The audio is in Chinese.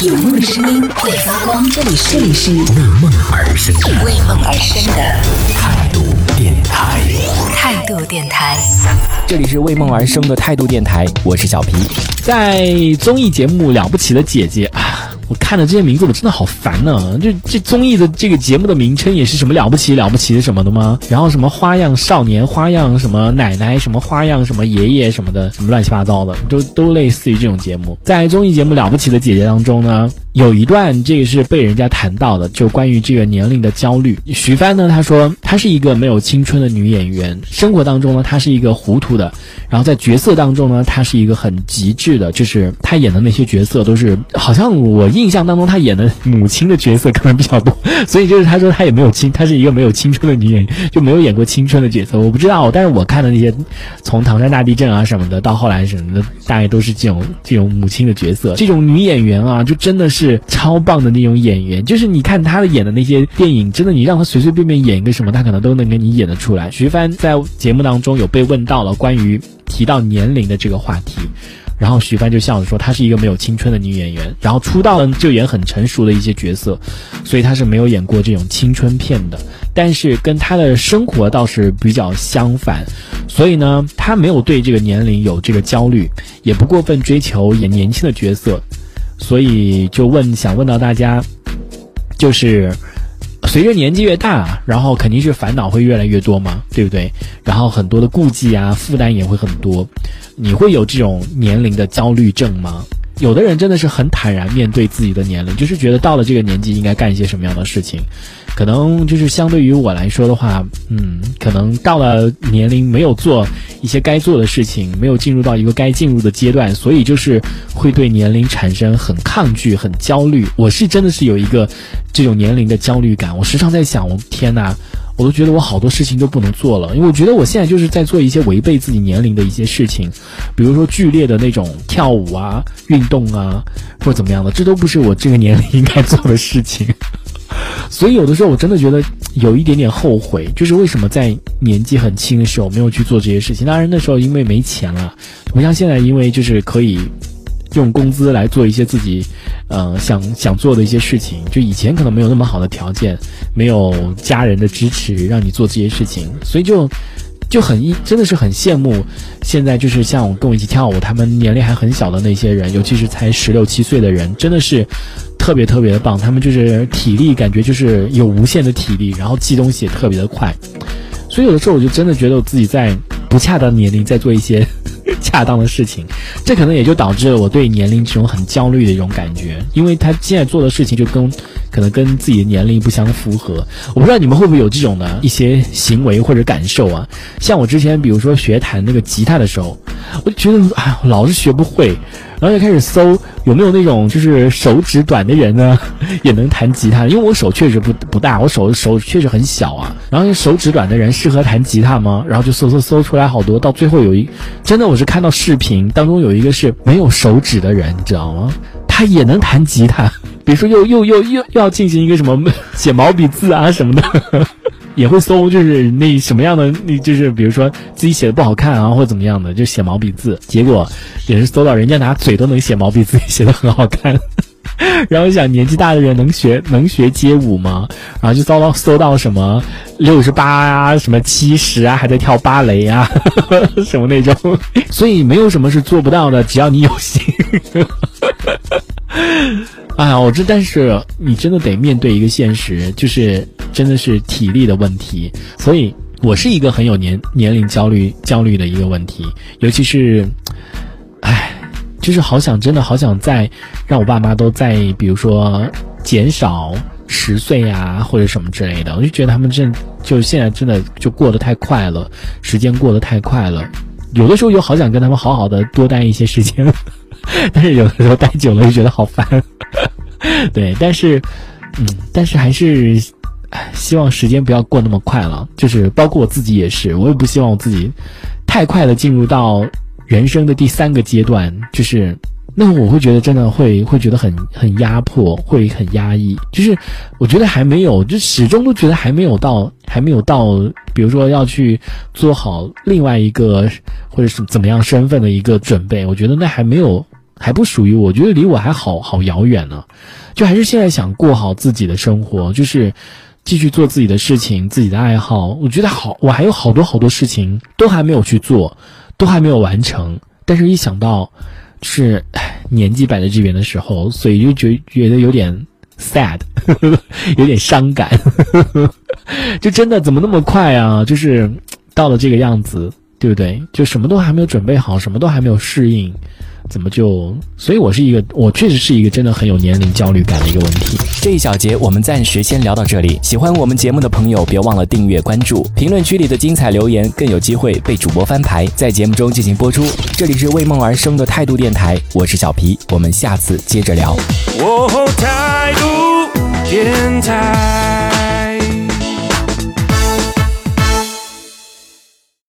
有梦的声音会发光，这里是为梦而生的为梦而生的态度电台。态度电台。这里是为梦而生的态度电台，我是小皮。在综艺节目《了不起的姐姐》啊，我看了这些名字，我真的好烦呢、就这综艺的这个节目的名称也是什么了不起了不起的什么的吗？然后什么花样少年、花样什么奶奶、什么花样什么爷爷什么的，什么乱七八糟的，都都类似于这种节目。在综艺节目《了不起的姐姐》当中呢，有一段这个是被人家谈到的，就关于这个年龄的焦虑。徐帆呢，她说她是一个没有青春的女演员，生活当中呢，她是一个糊涂的，然后在角色当中呢，她是一个很极致的，就是她演的那些角色都是，好像我印象当中她演的母亲的角色可能比较多，所以就是她说她也没有青，她是一个没有青春的女演员，就没有演过青春的角色。我不知道，但是我看的那些从唐山大地震啊什么的到后来什么的，大概都是这种这种母亲的角色。这种女演员啊，就真的是是超棒的那种演员，就是你看他的演的那些电影，真的你让他随随便便演一个什么，他可能都能给你演得出来。徐帆在节目当中有被问到了关于提到年龄的这个话题。然后徐帆就笑着说，她是一个没有青春的女演员，然后出道呢就演很成熟的一些角色，所以她是没有演过这种青春片的。但是跟她的生活倒是比较相反，所以呢，她没有对这个年龄有这个焦虑，也不过分追求演年轻的角色，所以就问想问到大家，就是随着年纪越大，然后肯定是烦恼会越来越多嘛，对不对？然后很多的顾忌啊，负担也会很多。你会有这种年龄的焦虑症吗？有的人真的是很坦然面对自己的年龄，就是觉得到了这个年纪应该干一些什么样的事情。可能就是相对于我来说的话，嗯，可能到了年龄没有做一些该做的事情，没有进入到一个该进入的阶段，所以就是会对年龄产生很抗拒、很焦虑。我是真的是有一个这种年龄的焦虑感，我时常在想，我天呐，我都觉得我好多事情都不能做了，因为我觉得我现在就是在做一些违背自己年龄的一些事情，比如说剧烈的那种跳舞啊、运动啊，或者怎么样的，这都不是我这个年龄应该做的事情。所以有的时候我真的觉得有一点点后悔，就是为什么在年纪很轻的时候没有去做这些事情。当然那时候因为没钱了，不像现在，因为就是可以用工资来做一些自己，呃，想想做的一些事情。就以前可能没有那么好的条件，没有家人的支持让你做这些事情，所以就就很一真的是很羡慕现在就是像我跟我一起跳舞，他们年龄还很小的那些人，尤其是才十六七岁的人，真的是特别特别的棒。他们就是体力感觉就是有无限的体力，然后记东西也特别的快。所以有的时候我就真的觉得我自己在不恰当的年龄在做一些 恰当的事情，这可能也就导致了我对年龄这种很焦虑的一种感觉，因为他现在做的事情就跟可能跟自己的年龄不相符合。我不知道你们会不会有这种的一些行为或者感受啊？像我之前比如说学弹那个吉他的时候，我就觉得哎，老是学不会。然后就开始搜有没有那种就是手指短的人呢，也能弹吉他。因为我手确实不不大，我手手确实很小啊。然后手指短的人适合弹吉他吗？然后就搜搜搜出来好多，到最后有一真的我是看到视频当中有一个是没有手指的人，你知道吗？他也能弹吉他，比如说又又又又又要进行一个什么写毛笔字啊什么的。也会搜，就是那什么样的，那就是比如说自己写的不好看啊，或者怎么样的，就写毛笔字，结果也是搜到人家拿嘴都能写毛笔字，写的很好看。然后想年纪大的人能学能学街舞吗？然后就搜到搜到什么六十八啊，什么七十啊，还在跳芭蕾啊，什么那种。所以没有什么是做不到的，只要你有心。哎呀，我这但是你真的得面对一个现实，就是真的是体力的问题，所以我是一个很有年年龄焦虑焦虑的一个问题，尤其是，哎，就是好想真的好想再让我爸妈都在，比如说减少十岁啊或者什么之类的，我就觉得他们真就现在真的就过得太快了，时间过得太快了，有的时候又好想跟他们好好的多待一些时间。但是有的时候待久了又觉得好烦，对，但是，嗯，但是还是，希望时间不要过那么快了。就是包括我自己也是，我也不希望我自己太快的进入到人生的第三个阶段，就是那我会觉得真的会 会觉得很很压迫，会很压抑。就是我觉得还没有，就始终都觉得还没有到，还没有到，比如说要去做好另外一个或者是怎么样身份的一个准备。我觉得那还没有还不属于我，觉得离我还好好遥远呢。就还是现在想过好自己的生活，就是继续做自己的事情，自己的爱好。我觉得好，我还有好多好多事情都还没有去做，都还没有完成。但是一想到是年纪摆在这边的时候，所以就觉觉得有点 sad，有点伤感。就真的怎么那么快啊？就是到了这个样子。对不对？就什么都还没有准备好，什么都还没有适应，怎么就？所以我是一个，我确实是一个真的很有年龄焦虑感的一个问题。这一小节我们暂时先聊到这里。喜欢我们节目的朋友，别忘了订阅关注，评论区里的精彩留言更有机会被主播翻牌，在节目中进行播出。这里是为梦而生的态度电台，我是小皮，我们下次接着聊。态度电台。